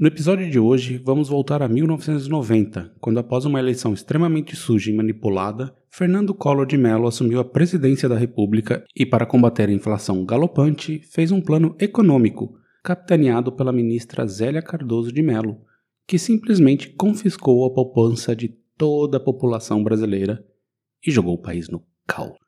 No episódio de hoje, vamos voltar a 1990, quando após uma eleição extremamente suja e manipulada, Fernando Collor de Mello assumiu a presidência da República e, para combater a inflação galopante, fez um plano econômico, capitaneado pela ministra Zélia Cardoso de Mello, que simplesmente confiscou a poupança de toda a população brasileira e jogou o país no caos.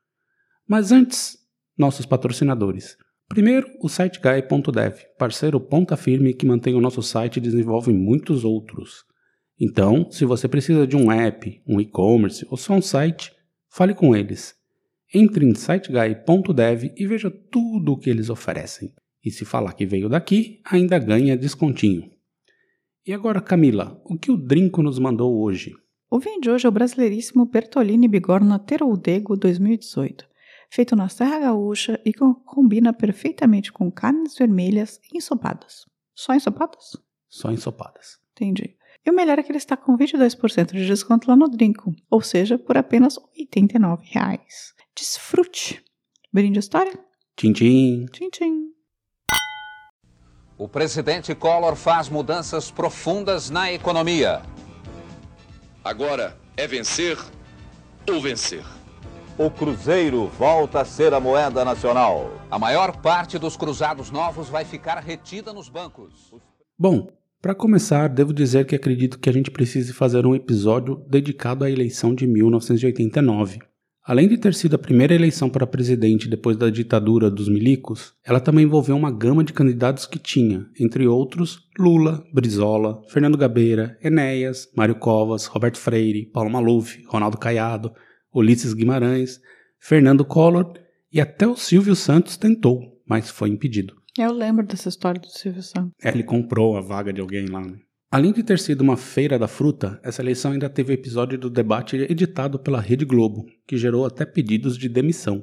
Mas antes, nossos patrocinadores. Primeiro, o SiteGuy.dev, parceiro ponta firme que mantém o nosso site e desenvolve muitos outros. Então, se você precisa de um app, um e-commerce ou só um site, fale com eles. Entre em siteguy.dev e veja tudo o que eles oferecem. E se falar que veio daqui, ainda ganha descontinho. E agora, Camila, o que o Drinco nos mandou hoje? O vinho de hoje é o brasileiríssimo Bertolini Bigorna Teroldego 2018 feito na Serra Gaúcha e que combina perfeitamente com carnes vermelhas ensopadas. Só ensopadas? Só ensopadas. Entendi. E o melhor é que ele está com 22% de desconto lá no Drinco, ou seja, por apenas R$ 89,00. Desfrute! Brinde a história? Tchim, tchim. Tchim, tchim. O presidente Collor faz mudanças profundas na economia. Agora é vencer ou vencer o Cruzeiro volta a ser a moeda nacional. A maior parte dos cruzados novos vai ficar retida nos bancos. Bom, para começar, devo dizer que acredito que a gente precise fazer um episódio dedicado à eleição de 1989. Além de ter sido a primeira eleição para presidente depois da ditadura dos milicos, ela também envolveu uma gama de candidatos que tinha, entre outros, Lula, Brizola, Fernando Gabeira, Enéas, Mário Covas, Roberto Freire, Paulo Maluf, Ronaldo Caiado, Ulisses Guimarães, Fernando Collor e até o Silvio Santos tentou, mas foi impedido. Eu lembro dessa história do Silvio Santos. É, ele comprou a vaga de alguém lá, né? Além de ter sido uma feira da fruta, essa eleição ainda teve episódio do debate editado pela Rede Globo, que gerou até pedidos de demissão.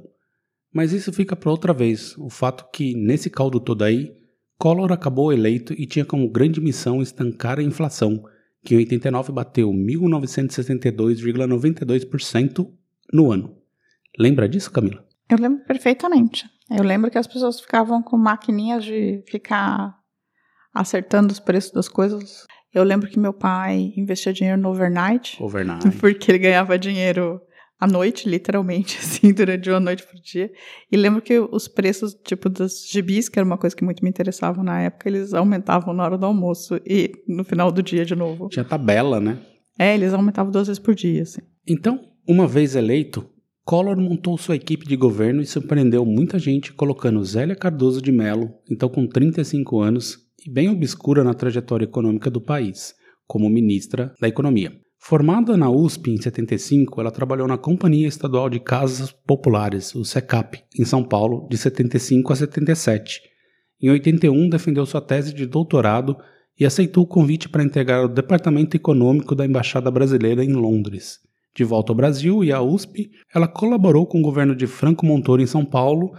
Mas isso fica para outra vez, o fato que, nesse caldo todo aí, Collor acabou eleito e tinha como grande missão estancar a inflação, que em 89 bateu 1962,92% no ano. Lembra disso, Camila? Eu lembro perfeitamente. Eu lembro que as pessoas ficavam com maquininhas de ficar acertando os preços das coisas. Eu lembro que meu pai investia dinheiro no overnight. Overnight. Porque ele ganhava dinheiro à noite, literalmente, assim, durante uma noite por dia. E lembro que os preços, tipo, dos gibis, que era uma coisa que muito me interessava na época, eles aumentavam na hora do almoço e no final do dia de novo. Tinha tabela, né? É, eles aumentavam duas vezes por dia, assim. Então, uma vez eleito, Collor montou sua equipe de governo e surpreendeu muita gente colocando Zélia Cardoso de Mello, então com 35 anos e bem obscura na trajetória econômica do país, como ministra da Economia. Formada na USP em 75, ela trabalhou na Companhia Estadual de Casas Populares, o SECAP, em São Paulo, de 75 a 77. Em 81, defendeu sua tese de doutorado e aceitou o convite para integrar o Departamento Econômico da Embaixada Brasileira em Londres. De volta ao Brasil e à USP, ela colaborou com o governo de Franco Montoro em São Paulo,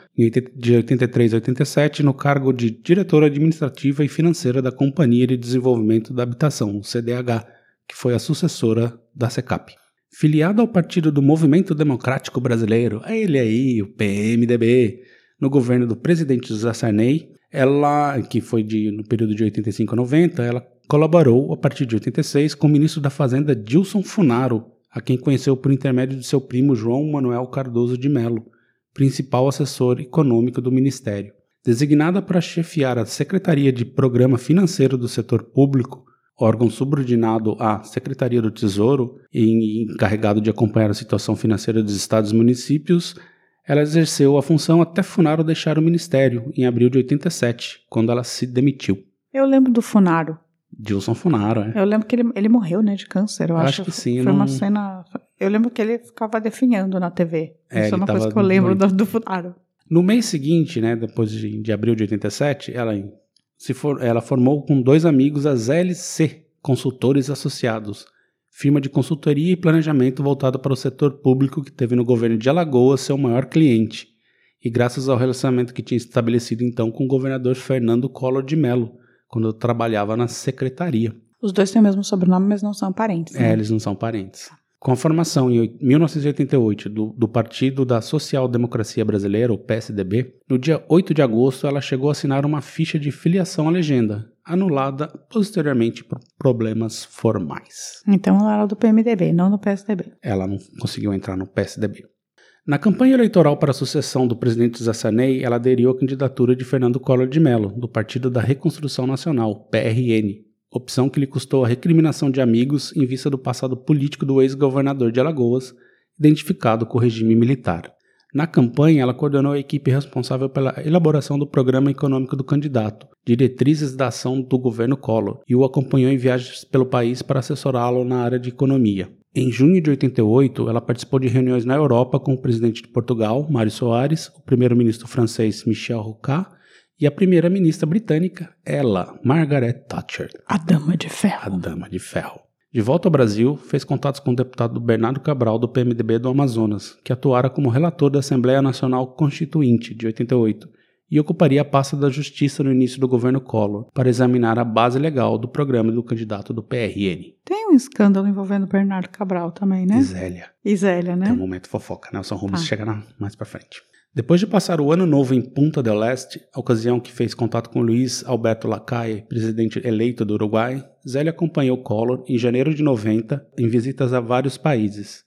de 83 a 87, no cargo de diretora administrativa e financeira da Companhia de Desenvolvimento da Habitação, CDH, que foi a sucessora da SECAP. Filiada ao Partido do Movimento Democrático Brasileiro, é ele aí, o PMDB, no governo do presidente José Sarney, ela, que foi de, no período de 85 a 90, ela colaborou a partir de 86 com o ministro da Fazenda Dilson Funaro, a quem conheceu por intermédio de seu primo João Manuel Cardoso de Melo, principal assessor econômico do Ministério. Designada para chefiar a Secretaria de Programa Financeiro do Setor Público, órgão subordinado à Secretaria do Tesouro e encarregado de acompanhar a situação financeira dos estados e municípios, ela exerceu a função até Funaro deixar o ministério, em abril de 87, quando ela se demitiu. Eu lembro do Funaro. Dilson Funaro, é. Eu lembro que ele, ele morreu, né, de câncer. Eu, acho, acho que sim. Foi não... uma cena. Eu lembro que ele ficava definhando na TV. É, Isso é uma coisa que eu lembro do, do Funaro. No mês seguinte, né, depois de, de abril de 87, ela, se for, ela formou com dois amigos as LC, Consultores Associados, firma de consultoria e planejamento voltada para o setor público que teve no governo de Alagoas seu maior cliente, e graças ao relacionamento que tinha estabelecido então com o governador Fernando Collor de Mello, quando trabalhava na secretaria. Os dois têm o mesmo sobrenome, mas não são parentes. Né? É, eles não são parentes. Com a formação em 1988 do, do Partido da Social Democracia Brasileira, o PSDB, no dia 8 de agosto ela chegou a assinar uma ficha de filiação à legenda, anulada posteriormente por problemas formais. Então ela era do PMDB, não do PSDB. Ela não conseguiu entrar no PSDB. Na campanha eleitoral para a sucessão do presidente Zé Sarney, ela aderiu à candidatura de Fernando Collor de Mello, do Partido da Reconstrução Nacional, PRN, opção que lhe custou a recriminação de amigos em vista do passado político do ex-governador de Alagoas, identificado com o regime militar. Na campanha, ela coordenou a equipe responsável pela elaboração do programa econômico do candidato, diretrizes da ação do governo Collor, e o acompanhou em viagens pelo país para assessorá-lo na área de economia. Em junho de 88, ela participou de reuniões na Europa com o presidente de Portugal, Mário Soares, o primeiro-ministro francês Michel Rocard e a primeira-ministra britânica, ela, Margaret Thatcher. A Dama de Ferro. A Dama de Ferro. De volta ao Brasil, fez contatos com o deputado Bernardo Cabral, do PMDB do Amazonas, que atuara como relator da Assembleia Nacional Constituinte, de 88, e ocuparia a pasta da Justiça no início do governo Collor, para examinar a base legal do programa do candidato do PRN. Tem um escândalo envolvendo Bernardo Cabral também, né? Isélia. Isélia, né? Tem um momento fofoca, Nelson Rubens ah. chega mais pra frente. Depois de passar o ano novo em Punta del Este, ocasião que fez contato com Luiz Alberto Lacalle, presidente eleito do Uruguai, Zélia acompanhou Collor em janeiro de 90 em visitas a vários países.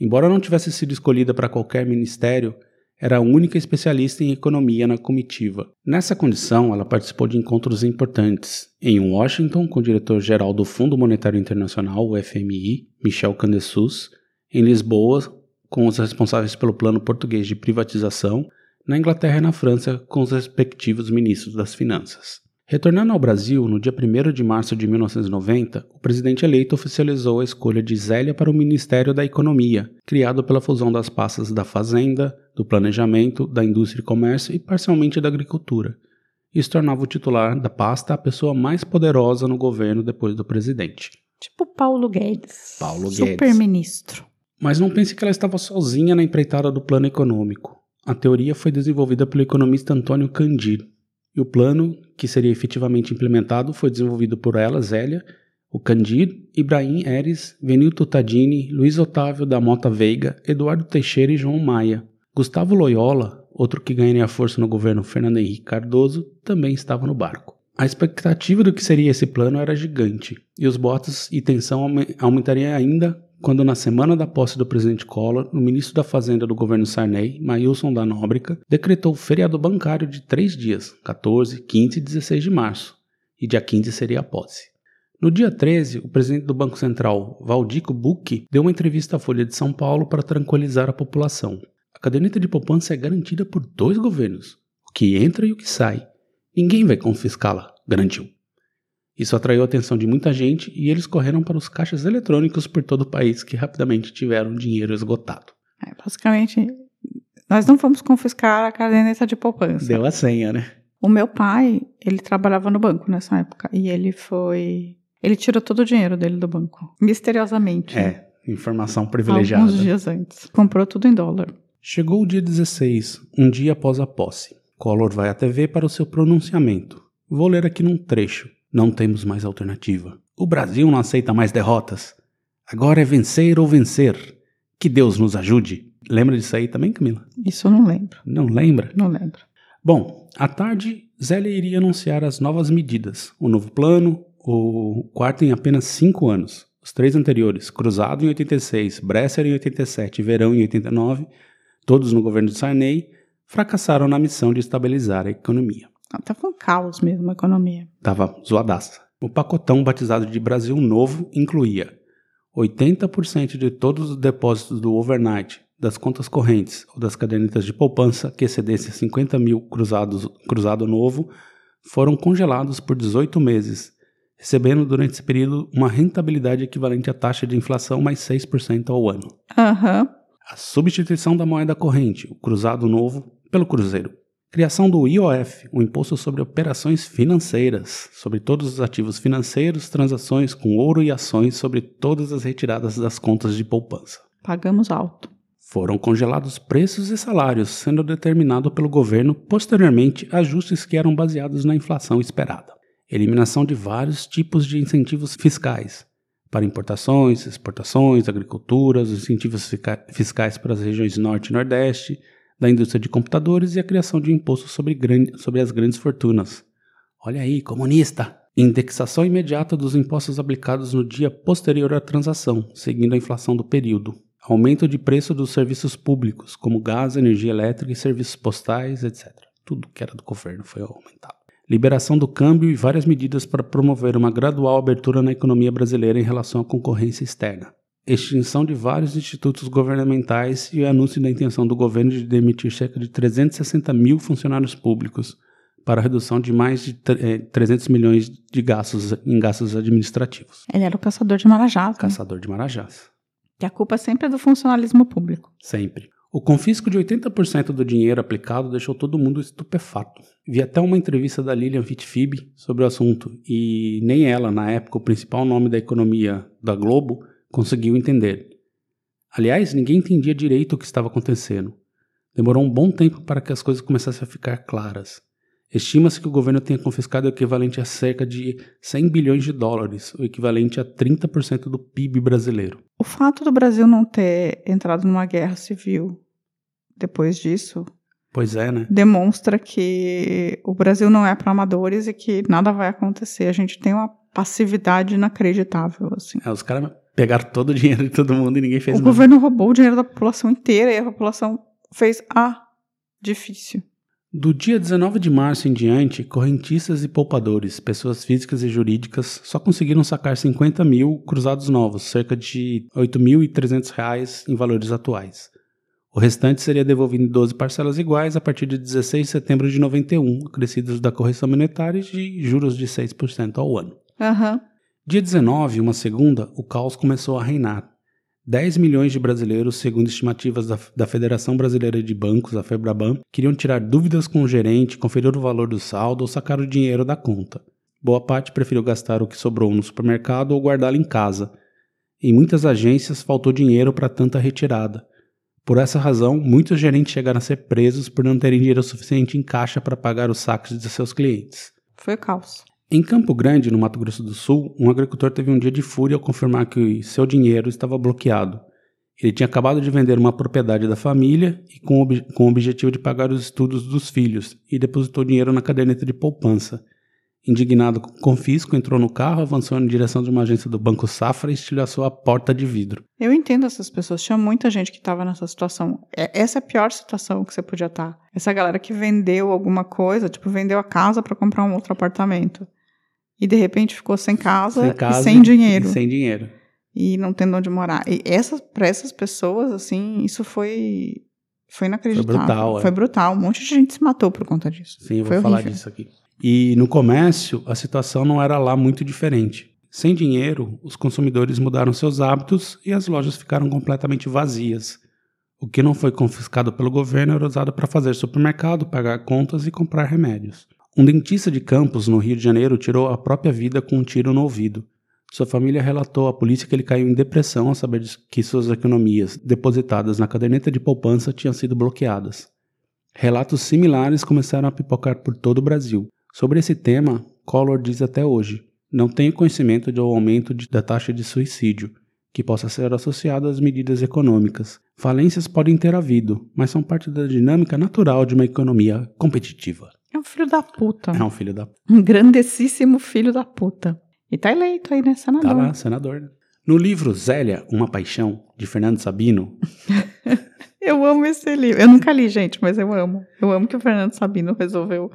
Embora não tivesse sido escolhida para qualquer ministério, era a única especialista em economia na comitiva. Nessa condição, ela participou de encontros importantes. Em Washington, com o diretor-geral do Fundo Monetário Internacional, o FMI, Michel Candesus, em Lisboa, com os responsáveis pelo plano português de privatização, na Inglaterra e na França, com os respectivos ministros das Finanças. Retornando ao Brasil, no dia 1 de março de 1990, o presidente eleito oficializou a escolha de Zélia para o Ministério da Economia, criado pela fusão das pastas da Fazenda, do Planejamento, da Indústria e Comércio e parcialmente da Agricultura. Isso tornava o titular da pasta a pessoa mais poderosa no governo depois do presidente. Tipo Paulo Guedes. Paulo Guedes. Super-ministro. Mas não pense que ela estava sozinha na empreitada do plano econômico. A teoria foi desenvolvida pelo economista Antônio Candir, e o plano, que seria efetivamente implementado, foi desenvolvido por ela, Zélia, o Candir, Ibrahim Eres, Venilto Tadini, Luiz Otávio da Mota Veiga, Eduardo Teixeira e João Maia. Gustavo Loyola, outro que ganharia força no governo Fernando Henrique Cardoso, também estava no barco. A expectativa do que seria esse plano era gigante, e os boatos e tensão aumentariam ainda quando na semana da posse do presidente Collor, o ministro da Fazenda do governo Sarney, Mailson da Nóbrega, decretou feriado bancário de três dias, 14, 15 e 16 de março, e dia 15 seria a posse. No dia 13, o presidente do Banco Central, Valdico Bucchi, deu uma entrevista à Folha de São Paulo para tranquilizar a população. A caderneta de poupança é garantida por dois governos, o que entra e o que sai. Ninguém vai confiscá-la, garantiu. Isso atraiu a atenção de muita gente e eles correram para os caixas eletrônicos por todo o país que rapidamente tiveram dinheiro esgotado. É, basicamente, nós não fomos confiscar a caderneta de poupança. Deu a senha, né? O meu pai, ele trabalhava no banco nessa época e ele foi. Ele tirou todo o dinheiro dele do banco, misteriosamente. É, informação privilegiada. Alguns dias antes. Comprou tudo em dólar. Chegou o dia 16, um dia após a posse. Collor vai à TV para o seu pronunciamento. Vou ler aqui num trecho. Não temos mais alternativa. O Brasil não aceita mais derrotas. Agora é vencer ou vencer. Que Deus nos ajude. Lembra disso aí também, Camila? Isso eu não lembro. Não lembra? Não lembro. Bom, à tarde, Zélia iria anunciar as novas medidas. O novo plano, o quarto em apenas cinco anos. Os três anteriores, Cruzado em 86, Bresser em 87 e Verão em 89, todos no governo de Sarney, fracassaram na missão de estabilizar a economia. Tava um caos mesmo a economia. Tava zoadaça. O pacotão batizado de Brasil Novo incluía 80% de todos os depósitos do overnight, das contas correntes ou das cadernetas de poupança que excedessem 50 mil cruzados, cruzado novo foram congelados por 18 meses, recebendo durante esse período uma rentabilidade equivalente à taxa de inflação mais 6% ao ano. Uhum. A substituição da moeda corrente, o cruzado novo, pelo cruzeiro Criação do IOF, o Imposto sobre Operações Financeiras, sobre todos os ativos financeiros, transações com ouro e ações sobre todas as retiradas das contas de poupança. Pagamos alto. Foram congelados preços e salários, sendo determinado pelo governo posteriormente ajustes que eram baseados na inflação esperada. Eliminação de vários tipos de incentivos fiscais para importações, exportações, agricultura, os incentivos fiscais para as regiões Norte e Nordeste, da indústria de computadores e a criação de impostos sobre, sobre as grandes fortunas. Olha aí, comunista! Indexação imediata dos impostos aplicados no dia posterior à transação, seguindo a inflação do período. Aumento de preço dos serviços públicos, como gás, energia elétrica e serviços postais, etc. Tudo que era do governo foi aumentado. Liberação do câmbio e várias medidas para promover uma gradual abertura na economia brasileira em relação à concorrência externa extinção de vários institutos governamentais e o anúncio da intenção do governo de demitir cerca de 360 mil funcionários públicos para a redução de mais de 300 eh, milhões de gastos em gastos administrativos. Ele era o caçador de marajás. Né? Caçador de marajás. E a culpa sempre é do funcionalismo público. Sempre. O confisco de 80% do dinheiro aplicado deixou todo mundo estupefato. Vi até uma entrevista da Lilian Fitfib sobre o assunto, e nem ela, na época, o principal nome da economia da Globo, conseguiu entender. Aliás, ninguém entendia direito o que estava acontecendo. Demorou um bom tempo para que as coisas começassem a ficar claras. Estima-se que o governo tenha confiscado o equivalente a cerca de 100 bilhões de dólares, o equivalente a 30% do PIB brasileiro. O fato do Brasil não ter entrado numa guerra civil depois disso. Pois é, né? Demonstra que o Brasil não é para amadores e que nada vai acontecer. A gente tem uma passividade inacreditável, assim. É, os caras Pegaram todo o dinheiro de todo mundo e ninguém fez o nada. O governo roubou o dinheiro da população inteira e a população fez ah, difícil. Do dia 19 de março em diante, correntistas e poupadores, pessoas físicas e jurídicas, só conseguiram sacar 50 mil cruzados novos, cerca de R$ 8.300 em valores atuais. O restante seria devolvido em 12 parcelas iguais a partir de 16 de setembro de 91, acrescidos da correção monetária e de juros de 6% ao ano. Aham. Uhum. Dia 19, uma segunda, o caos começou a reinar. 10 milhões de brasileiros, segundo estimativas da, da, Federação Brasileira de Bancos, a FEBRABAN, queriam tirar dúvidas com o gerente, conferir o valor do saldo ou sacar o dinheiro da conta. Boa parte preferiu gastar o que sobrou no supermercado ou guardá-lo em casa. Em muitas agências faltou dinheiro para tanta retirada. Por essa razão, muitos gerentes chegaram a ser presos por não terem dinheiro suficiente em caixa para pagar os saques de seus clientes. Foi o caos. Em Campo Grande, no Mato Grosso do Sul, um agricultor teve um dia de fúria ao confirmar que seu dinheiro estava bloqueado. Ele tinha acabado de vender uma propriedade da família e com, ob com o objetivo de pagar os estudos dos filhos e depositou dinheiro na caderneta de poupança. Indignado com o confisco, entrou no carro, avançou em direção de uma agência do Banco Safra e estilhaçou a porta de vidro. Eu entendo essas pessoas. Tinha muita gente que estava nessa situação. É, essa é a pior situação que você podia estar. Essa galera que vendeu alguma coisa, tipo, vendeu a casa para comprar um outro apartamento e de repente ficou sem casa, sem casa e sem dinheiro. E sem dinheiro. E não tendo onde morar. E essas, para essas pessoas, assim, isso foi foi inacreditável. Foi brutal. É. Foi brutal. Um monte de gente se matou por conta disso. Sim, foi vou falar disso aqui. E no comércio, a situação não era lá muito diferente. Sem dinheiro, os consumidores mudaram seus hábitos e as lojas ficaram completamente vazias. O que não foi confiscado pelo governo era usado para fazer supermercado, pagar contas e comprar remédios. Um dentista de Campos, no Rio de Janeiro, tirou a própria vida com um tiro no ouvido. Sua família relatou à polícia que ele caiu em depressão ao saber que suas economias, depositadas na caderneta de poupança, tinham sido bloqueadas. Relatos similares começaram a pipocar por todo o Brasil. Sobre esse tema, Collor diz até hoje: não tenho conhecimento do aumento de, da taxa de suicídio, que possa ser associado às medidas econômicas. Falências podem ter havido, mas são parte da dinâmica natural de uma economia competitiva. É um filho da puta. É um filho da Um grandessíssimo filho da puta. E tá eleito aí, né? Senador. Tá lá, senador. No livro Zélia, Uma Paixão, de Fernando Sabino. eu amo esse livro. Eu nunca li, gente, mas eu amo. Eu amo que o Fernando Sabino resolveu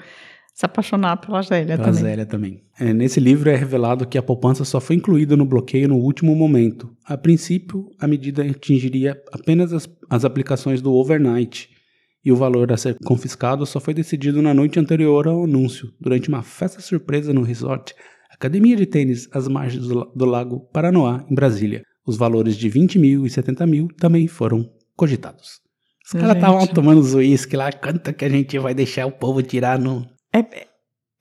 se apaixonar pela Zélia pela também. Zélia também. É, nesse livro é revelado que a poupança só foi incluída no bloqueio no último momento. A princípio, a medida atingiria apenas as, as aplicações do overnight, e o valor a ser confiscado só foi decidido na noite anterior ao anúncio, durante uma festa surpresa no resort Academia de Tênis às margens do, Lago Paranoá, em Brasília. Os valores de 20 mil e 70 mil também foram cogitados. Os caras estavam tomando os uísque lá, quanto que a gente vai deixar o povo tirar no... É,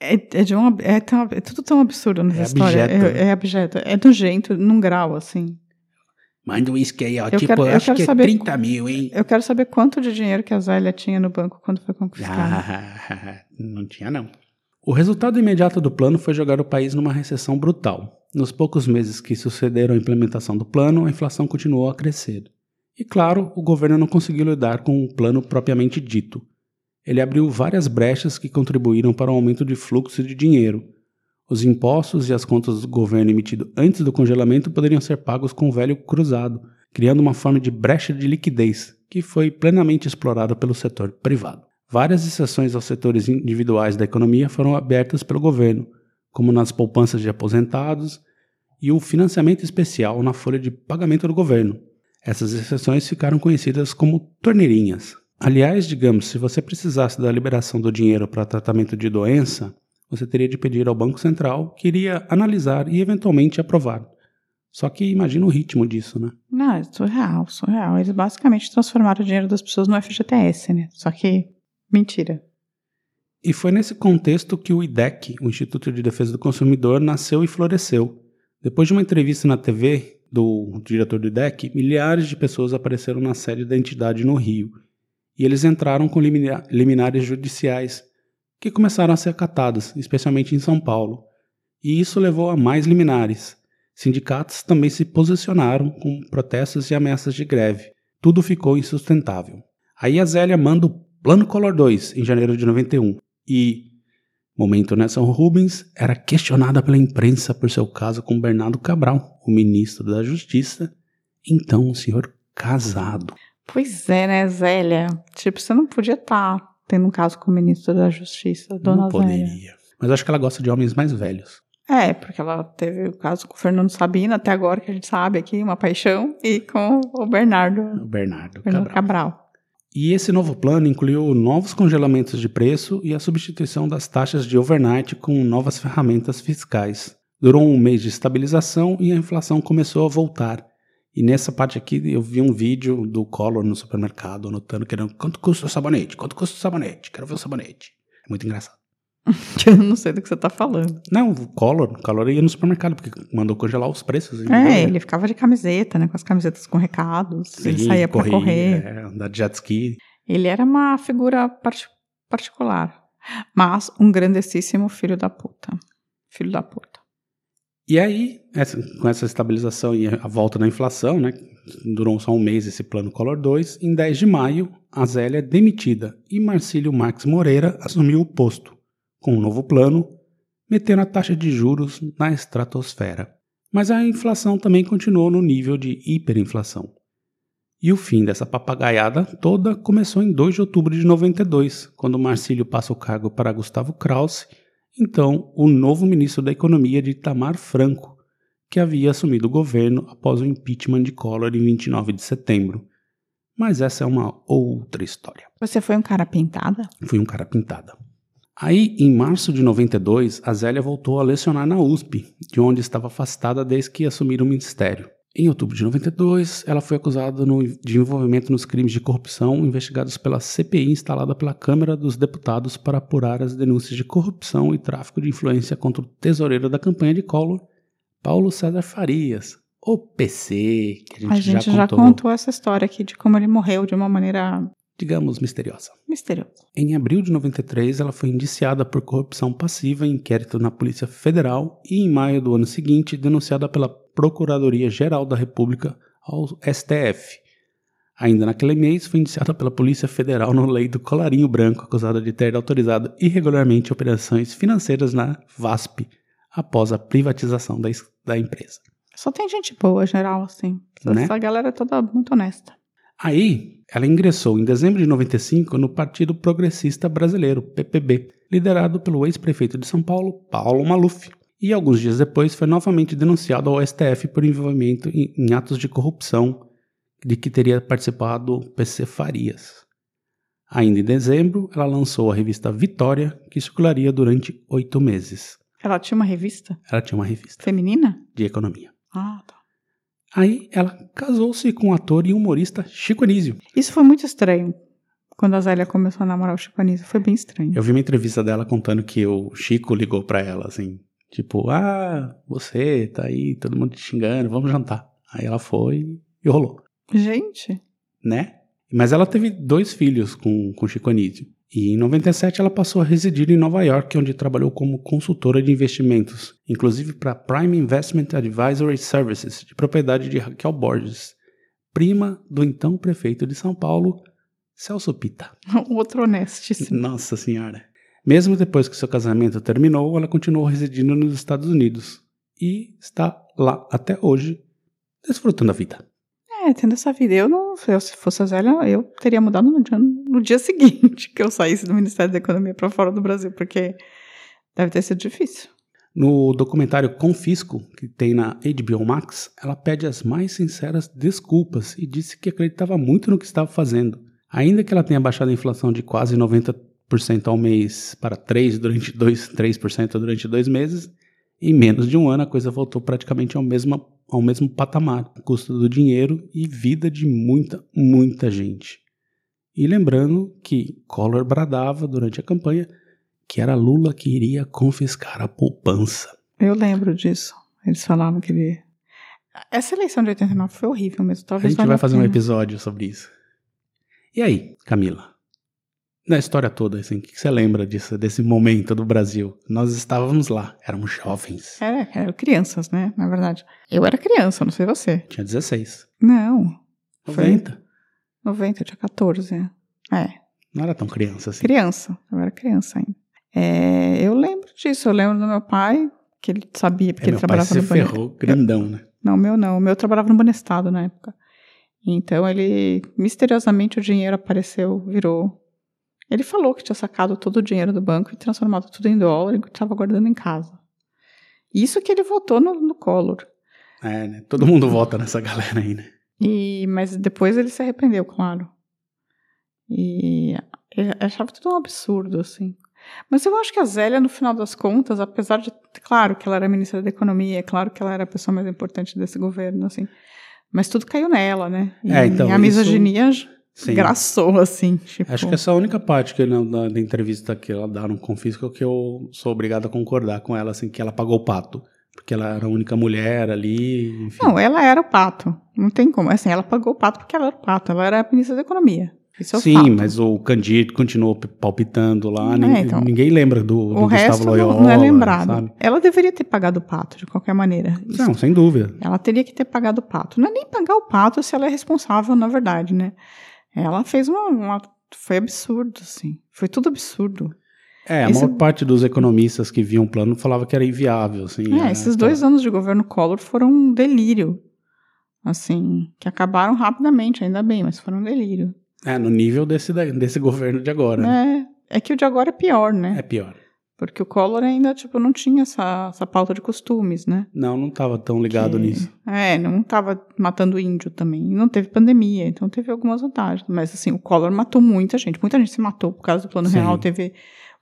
é, é, de um, é, tão, é tudo tão absurdo nessa É história. abjeto, É, é abjeto. É nojento, num grau, assim. Manda o uísque aí, ó, Eu tipo, quero- eu acho que é 30 mil, hein? Eu quero saber quanto de dinheiro que a Zélia tinha no banco quando foi conquistada. Ah, não tinha não. O resultado imediato do plano foi jogar o país numa recessão brutal. Nos poucos meses que sucederam a implementação do plano, a inflação continuou a crescer. E claro, o governo não conseguiu lidar com o plano propriamente dito. Ele abriu várias brechas que contribuíram para o aumento de fluxo de dinheiro. Os impostos e as contas do governo emitido antes do congelamento poderiam ser pagos com o velho cruzado, criando uma forma de brecha de liquidez, que foi plenamente explorada pelo setor privado. Várias exceções aos setores individuais da economia foram abertas pelo governo, como nas poupanças de aposentados e o financiamento especial na folha de pagamento do governo. Essas exceções ficaram conhecidas como torneirinhas. Aliás, digamos, se você precisasse da liberação do dinheiro para tratamento de doença, você teria de pedir ao Banco Central, que iria analisar e eventualmente aprovar. Só que imagina o ritmo disso, né? Não, é surreal, surreal. Eles basicamente transformaram o dinheiro das pessoas no FGTS, né? Só que, mentira. E foi nesse contexto que o IDEC, o Instituto de Defesa do Consumidor, nasceu e floresceu. Depois de uma entrevista na TV do diretor do IDEC, milhares de pessoas apareceram na sede da entidade no Rio. E eles entraram com limina- liminares judiciais, que começaram a ser acatadas, especialmente em São Paulo. E isso levou a mais liminares. Sindicatos também se posicionaram com protestos e ameaças de greve. Tudo ficou insustentável. Aí a Zélia manda o Plano Collor 2 em janeiro de 91 e, momento Nelson Rubens, era questionada pela imprensa por seu caso com Bernardo Cabral, o ministro da Justiça, então um senhor casado. Pois é, né, Zélia? Tipo, você não podia estar tendo um caso com o ministro da Justiça, dona Não Zélia. poderia. Mas eu acho que ela gosta de homens mais velhos. É, porque ela teve o caso com o Fernando Sabino, até agora que a gente sabe aqui, uma paixão, e com o Bernardo, O Bernardo Bernardo Cabral. Cabral. E esse novo plano incluiu novos congelamentos de preço e a substituição das taxas de overnight com novas ferramentas fiscais. Durou um mês de estabilização e a inflação começou a voltar. E nessa parte aqui eu vi um vídeo do Collor no supermercado anotando querendo quanto custa o sabonete, quanto custa o sabonete, quero ver o sabonete. É muito engraçado. Eu não sei do que você tá falando. Não, o Collor, o Collor ia no supermercado porque mandou congelar os preços. É, ele ficava de camiseta, né? Com as camisetas com recados. ele Sim, saía pra corria, correr. é, andar de jet ski. Ele era uma figura parti- particular. Mas um grandessíssimo filho da puta. Filho da puta. E aí, essa- com essa estabilização e a volta da inflação, né, durou só um mês esse plano Collor 2, em 10 de maio, a Zélia é demitida e Marcílio Marques Moreira assumiu o posto, com um novo plano, metendo a taxa de juros na estratosfera. Mas a inflação também continuou no nível de hiperinflação. E o fim dessa papagaiada toda começou em 2 de outubro de 92, quando Marcílio passa o cargo para Gustavo Krause, então o novo ministro da Economia de Itamar Franco, que havia assumido o governo após o impeachment de Collor em 29 de setembro. Mas essa é uma outra história. Você foi um cara pintada? Fui um cara pintada. Aí, em março de 92, a Zélia voltou a lecionar na USP, de onde estava afastada desde que assumiu o ministério. Em outubro de 92, ela foi acusada no- de envolvimento nos crimes de corrupção investigados pela CPI instalada pela Câmara dos Deputados para apurar as denúncias de corrupção e tráfico de influência contra o tesoureiro da campanha de Collor, Paulo César Farias, o PC, que a gente, A gente já, já contou. contou, essa história aqui de como ele morreu de uma maneira digamos, misteriosa. misteriosa. Em abril de 93, ela foi indiciada por corrupção passiva em inquérito na Polícia Federal e, em maio do ano seguinte, denunciada pela Procuradoria-Geral da República ao STF. Ainda naquele mês, foi indiciada pela Polícia Federal no lei do colarinho branco, acusada de ter autorizado irregularmente operações financeiras na VASP, após a privatização da, da empresa. Só tem gente boa, geral, assim. Essa, Né? essa galera é toda muito honesta. Aí, ela ingressou em dezembro de 95 no Partido Progressista Brasileiro, PPB, liderado pelo ex-prefeito de São Paulo, Paulo Maluf. E alguns dias depois foi novamente denunciado ao STF por envolvimento em, em atos de corrupção de que teria participado o PC Farias. Ainda em dezembro, ela lançou a revista Vitória, que circularia durante oito meses. Ela tinha uma revista Ela tinha uma revista feminina? de economia. Ah, tá. Aí ela casou-se com o ator e humorista Chico Anísio. Isso foi muito estranho. Quando a Zélia começou a namorar o Chico Anísio, foi bem estranho. Eu vi uma entrevista dela contando que o Chico ligou pra ela, assim, tipo, ah, você tá aí, todo mundo te xingando, vamos jantar. Aí ela foi e rolou, Gente, né? Mas ela teve dois filhos com, com Chico Anísio. E em 97 ela passou a residir em Nova York, onde trabalhou como consultora de investimentos, inclusive para Prime Investment Advisory Services, de propriedade de Raquel Borges, prima do então prefeito de São Paulo, Celso Pita. outro honestíssimo. Nossa Senhora. Mesmo depois que seu casamento terminou, ela continuou residindo nos Estados Unidos e está lá até hoje, desfrutando a vida. Tendo essa vida. Eu não, eu, se fosse a Zélia, eu teria mudado no dia, no dia seguinte que eu saísse do Ministério da Economia para fora do Brasil, porque deve ter sido difícil. No documentário Confisco, que tem na HBO Max, ela pede as mais sinceras desculpas e disse que acreditava muito no que estava fazendo. Ainda que ela tenha baixado a inflação de quase 90% ao mês para 3% durante dois, 3% durante dois meses, em menos de um ano a coisa voltou praticamente ao mesmo, ao mesmo patamar, custo do dinheiro e vida de muita, muita gente. E lembrando que Collor bradava durante a campanha que era Lula que iria confiscar a poupança. Eu lembro disso. Eles falavam que ele. Essa eleição de 89 foi horrível mesmo. A Talvez gente valha vai fazer um episódio sobre isso. E aí, Camila? Na história toda, assim, o que você lembra disso, desse momento do Brasil? Nós estávamos lá, éramos jovens. Era, eram crianças, né? Na verdade. Eu era criança, não sei você. Tinha 16. Não. Foi 90. 90, eu tinha 14. É. Não era tão criança assim. Criança. Eu era criança ainda. É, eu lembro disso. Eu lembro do meu pai, que ele sabia, porque É, ele pai trabalhava se no banheiro. ferrou grandão, né? Não, o meu não. O meu trabalhava no Banestado na época. Então ele, misteriosamente, o dinheiro apareceu, virou. Ele falou que tinha sacado todo o dinheiro do banco e transformado tudo em dólar e que estava guardando em casa. Isso que ele votou no, no Collor. É, né? Todo mundo vota nessa galera aí, né? E, mas depois ele se arrependeu, claro. E eu achava tudo um absurdo, assim. Mas eu acho que a Zélia, no final das contas, apesar de. Claro que ela era ministra da Economia, é claro que ela era a pessoa mais importante desse governo, assim. Mas tudo caiu nela, né? E É, então, a misoginia Sim. graçou, assim. Tipo, Acho que essa é a única parte que na, da, da entrevista que ela dá no Confisco que eu sou obrigado a concordar com ela, assim, que ela pagou o pato. Porque ela era a única mulher ali, enfim. Não, ela era o pato. Não tem como. Assim, ela pagou o pato porque ela era o pato. Ela era a ministra da Economia. Isso é o Sim, mas o Candido continuou palpitando lá. É, ninguém, então, ninguém lembra do, do O resto Gustavo não, Loyola. não é lembrado. Sabe? Ela deveria ter pagado o pato, de qualquer maneira. Isso Não, sem dúvida. Ela teria que ter pagado o pato. Não é nem pagar o pato se ela é responsável, na verdade, né? Ela fez uma. uma- foi absurdo, assim. Foi tudo absurdo. É, a Esse- maior parte dos economistas que viam o plano falava que era inviável, assim. É, esses dois anos de governo Collor foram um delírio. Assim, que acabaram rapidamente, ainda bem, mas foram um delírio. É, no nível desse, desse governo de agora. né? É, é que o de agora é pior, né? É pior. Porque o Collor ainda, tipo, não tinha essa, essa pauta de costumes, né? Não, não estava tão ligado Que- nisso. É, não tava matando índio também. Não teve pandemia, então teve algumas vantagens. Mas assim, o Collor matou muita gente. Muita gente se matou por causa do plano Sim. real. Teve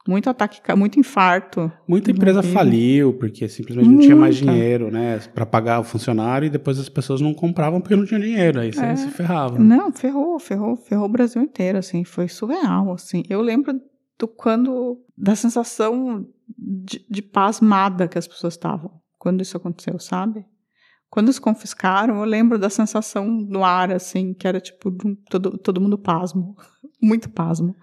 muito ataque, muito infarto. Muita empresa Incrível. faliu, porque simplesmente não tinha mais Muita. dinheiro, né? Pra pagar o funcionário e depois as pessoas não compravam porque não tinha dinheiro. Aí você É. se ferrava. Não, ferrou, ferrou, ferrou o Brasil inteiro, assim. Foi surreal, assim. Eu lembro do quando... Da sensação de, de pasmada que as pessoas estavam quando isso aconteceu, sabe? Quando eles confiscaram, eu lembro da sensação no ar, assim, que era tipo de todo, todo mundo pasmo. Muito pasmo.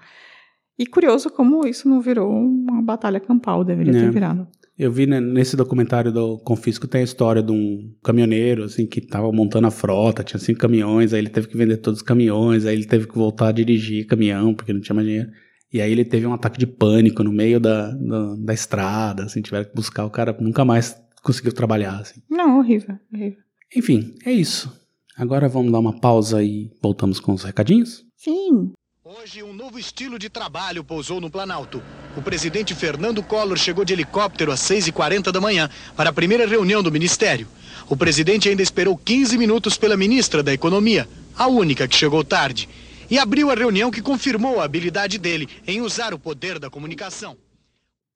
E curioso como isso não virou uma batalha campal, deveria É. ter virado. Eu vi né, nesse documentário do Confisco tem a história de um caminhoneiro, assim, que tava montando a frota, tinha cinco caminhões, aí ele teve que vender todos os caminhões, aí ele teve que voltar a dirigir caminhão, porque não tinha mais dinheiro. E aí ele teve um ataque de pânico no meio da, da, da estrada, assim, tiveram que buscar o cara, nunca mais conseguiu trabalhar, assim. Não, horrível, horrível. Enfim, é isso. Agora vamos dar uma pausa e voltamos com os recadinhos? Sim. Hoje, um novo estilo de trabalho pousou no Planalto. O presidente Fernando Collor chegou de helicóptero às 6h40 da manhã para a primeira reunião do ministério. O presidente ainda esperou 15 minutos pela ministra da Economia, a única que chegou tarde, e abriu a reunião que confirmou a habilidade dele em usar o poder da comunicação.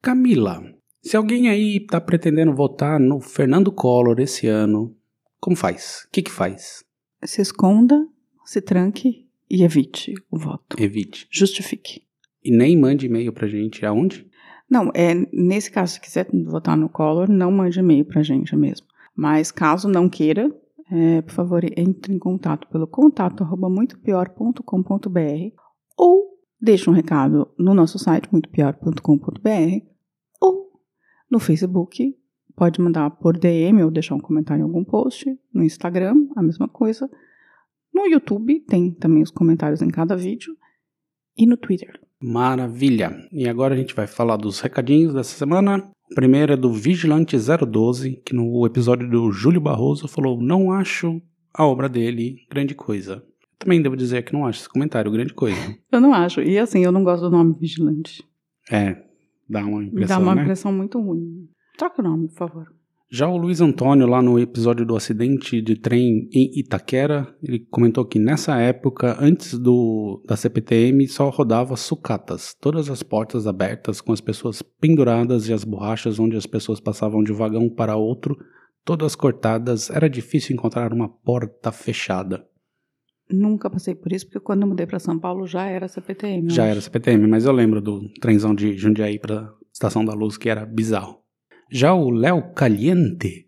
Camila, se alguém aí tá pretendendo votar no Fernando Collor esse ano, Como faz? O que que faz? Se esconda, se tranque e evite o voto. Evite. Justifique. E nem mande e-mail pra gente aonde? Não, é, nesse caso, se quiser votar no Collor, não mande e-mail pra gente mesmo. Mas caso não queira, é, por favor, entre em contato pelo contato arroba muitopior.com.br ou deixe um recado no nosso site muitopior.com.br ou no Facebook. Pode mandar por DM ou deixar um comentário em algum post. No Instagram, a mesma coisa. No YouTube, tem também os comentários em cada vídeo. E no Twitter. Maravilha! E agora a gente vai falar dos recadinhos dessa semana. O primeiro é do Vigilante 012, que no episódio do Júlio Barroso falou: Não acho a obra dele grande coisa. Também devo dizer que não acho esse comentário grande coisa. Eu não acho. E assim, eu não gosto do nome Vigilante. É, dá uma impressão. Dá uma né? impressão muito ruim. Troca o nome, por favor. Já o Luiz Antônio, lá no episódio do acidente de trem em Itaquera, ele comentou que nessa época, antes do da CPTM, só rodava sucatas, todas as portas abertas com as pessoas penduradas e as borrachas onde as pessoas passavam de vagão para outro, todas cortadas, era difícil encontrar uma porta fechada. Nunca passei por isso, porque quando eu mudei para São Paulo já era CPTM. Já acho. era CPTM, mas eu lembro do trenzão de Jundiaí para Estação da Luz, que era bizarro. Já o Léo Caliente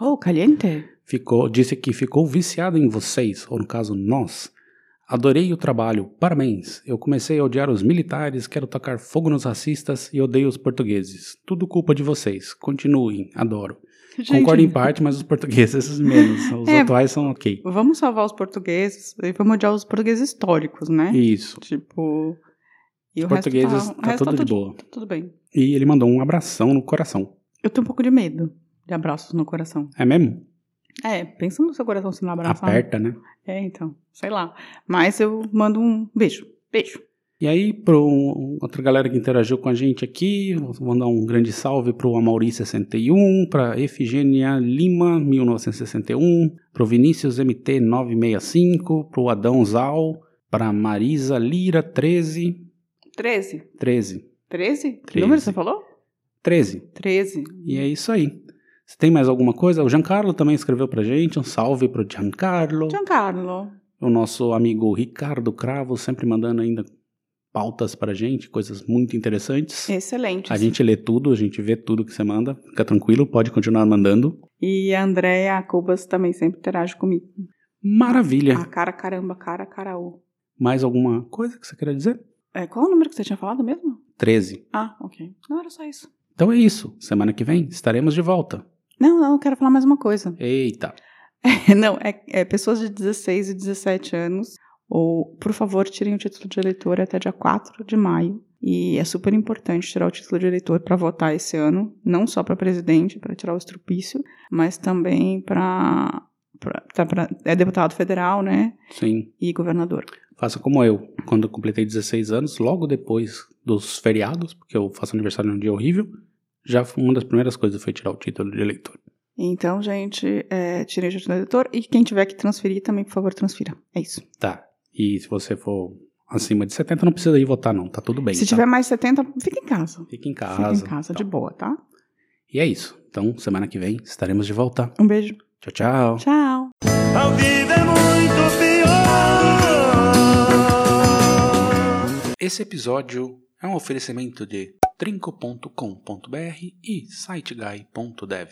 Oh, caliente? ficou, disse que ficou viciado em vocês, ou no caso nós. Adorei o trabalho, parabéns. Eu comecei a odiar os militares, quero tacar fogo nos racistas e odeio os portugueses. Tudo culpa de vocês. Continuem, adoro. Gente, Concordo em parte, mas os portugueses menos. Os É. atuais são ok. Vamos salvar os portugueses e vamos odiar os portugueses históricos, né? Isso. Tipo. E o Portugueses resto tá, tá resto tudo de tudo- boa. tá tudo bem. E ele mandou um abração no coração. Eu tenho um pouco de medo de abraços no coração. É mesmo? É, pensa no seu coração sendo abraçado. Aperta, né? É, então, sei lá. Mas eu mando um beijo. Beijo. E aí, para outra galera que interagiu com a gente aqui, vou mandar um grande salve para o Amauri61, para Efigênia Lima, 1961, para o Vinícius MT 965, para o Adão Zal, para Marisa Lira 13, 13. 13, 13? Que 13. número você falou? 13. 13. E é isso aí. Se tem mais alguma coisa, o Giancarlo também escreveu pra gente, um salve pro Giancarlo. Giancarlo. O nosso amigo Ricardo Cravo sempre mandando ainda pautas pra gente, coisas muito interessantes. Excelente. A gente lê tudo, a gente vê tudo que você manda. Fica tranquilo, pode continuar mandando. E a Andréia Cubas também sempre interage comigo. Maravilha. A cara caramba, cara caraú. Mais alguma coisa que você queria dizer? É, qual o número que você tinha falado mesmo? 13. Ah, ok. Não era só isso. Então é isso. Semana que vem estaremos de volta. Não, não, eu quero falar mais uma coisa. Eita. não, é, é pessoas de 16 e 17 anos. Ou, por favor, tirem o título de eleitor até dia 4 de maio. E é super importante tirar o título de eleitor para votar esse ano, não só para presidente, para tirar o estrupício, mas também para é deputado federal, né? Sim. E governador. Faça como eu. Quando eu completei 16 anos, logo depois dos feriados, porque eu faço aniversário num dia horrível, já foi uma das primeiras coisas foi tirar o título de eleitor. Então, gente, é, tirem o título de eleitor. E quem tiver que transferir também, por favor, transfira. É isso. Tá. E se você for acima de 70, não precisa ir votar, não. Tá tudo bem. Se tá? tiver mais 70, fica em casa. Fica em casa. Fica em casa, de boa, tá? E é isso. Então, semana que vem estaremos de volta. Um beijo. Tchau, tchau. Tchau. A vida é muito pior. Esse episódio é um oferecimento de trinco.com.br e siteguy.dev.